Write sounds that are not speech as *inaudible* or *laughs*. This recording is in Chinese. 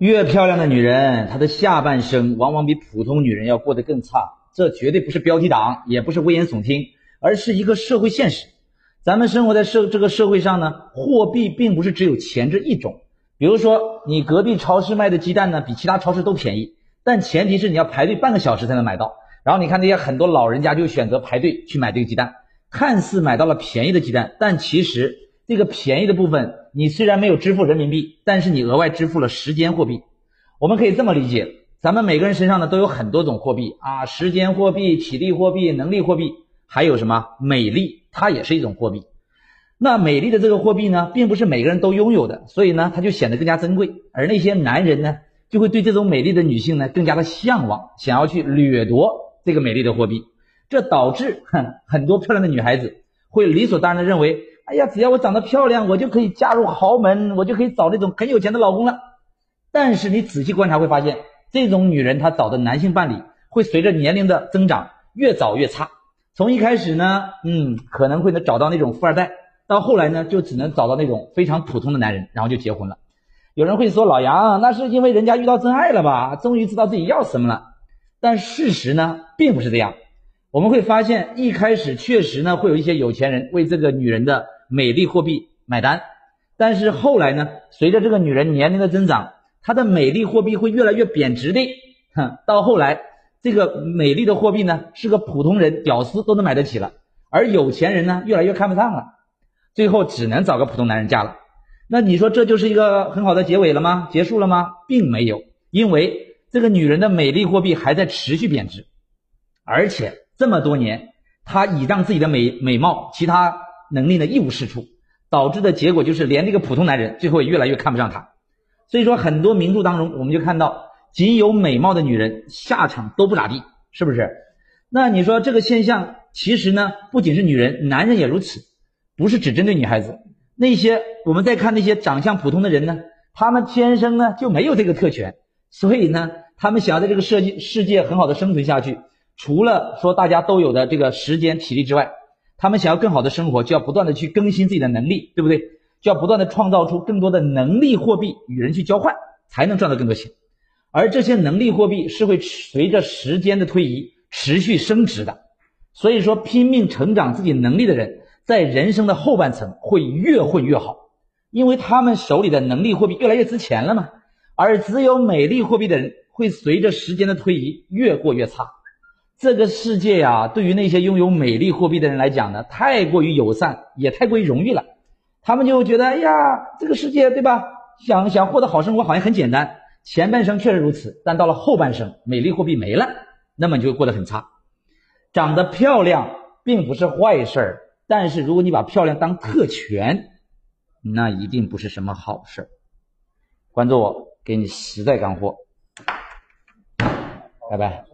越漂亮的女人，她的下半生往往比普通女人要过得更差。这绝对不是标题党，也不是危言耸听，而是一个社会现实。咱们生活在社这个社会上呢，货币并不是只有钱这一种。比如说，你隔壁超市卖的鸡蛋呢，比其他超市都便宜，但前提是你要排队半个小时才能买到。然后你看那些很多老人家就选择排队去买这个鸡蛋，看似买到了便宜的鸡蛋，但其实这个便宜的部分。你虽然没有支付人民币，但是你额外支付了时间货币。我们可以这么理解，咱们每个人身上呢都有很多种货币啊，时间货币、体力货币、能力货币，还有什么美丽，它也是一种货币。那美丽的这个货币呢，并不是每个人都拥有的，所以呢，它就显得更加珍贵。而那些男人呢，就会对这种美丽的女性呢更加的向往，想要去掠夺这个美丽的货币。这导致哼 *laughs* 很多漂亮的女孩子会理所当然的认为。哎呀，只要我长得漂亮，我就可以嫁入豪门，我就可以找那种很有钱的老公了。但是你仔细观察会发现，这种女人她找的男性伴侣会随着年龄的增长越找越差。从一开始呢，嗯，可能会能找到那种富二代，到后来呢，就只能找到那种非常普通的男人，然后就结婚了。有人会说老杨，那是因为人家遇到真爱了吧？终于知道自己要什么了。但事实呢，并不是这样。我们会发现，一开始确实呢，会有一些有钱人为这个女人的。美丽货币买单，但是后来呢？随着这个女人年龄的增长，她的美丽货币会越来越贬值的。哼，到后来，这个美丽的货币呢，是个普通人、屌丝都能买得起了，而有钱人呢，越来越看不上了，最后只能找个普通男人嫁了。那你说这就是一个很好的结尾了吗？结束了吗？并没有，因为这个女人的美丽货币还在持续贬值，而且这么多年，她倚仗自己的美美貌，其他。能力呢一无是处，导致的结果就是连这个普通男人最后也越来越看不上她。所以说很多名著当中，我们就看到仅有美貌的女人下场都不咋地，是不是？那你说这个现象其实呢不仅是女人，男人也如此，不是只针对女孩子。那些我们再看那些长相普通的人呢，他们天生呢就没有这个特权，所以呢他们想要在这个设计世界很好的生存下去，除了说大家都有的这个时间体力之外。他们想要更好的生活，就要不断的去更新自己的能力，对不对？就要不断的创造出更多的能力货币与人去交换，才能赚到更多钱。而这些能力货币是会随着时间的推移持续升值的。所以说，拼命成长自己能力的人，在人生的后半程会越混越好，因为他们手里的能力货币越来越值钱了嘛。而只有美丽货币的人，会随着时间的推移越过越差。这个世界呀，对于那些拥有美丽货币的人来讲呢，太过于友善，也太过于荣誉了。他们就觉得，哎呀，这个世界，对吧？想想获得好生活，好像很简单。前半生确实如此，但到了后半生，美丽货币没了，那么你就过得很差。长得漂亮并不是坏事儿，但是如果你把漂亮当特权，那一定不是什么好事儿。关注我，给你实在干货。拜拜。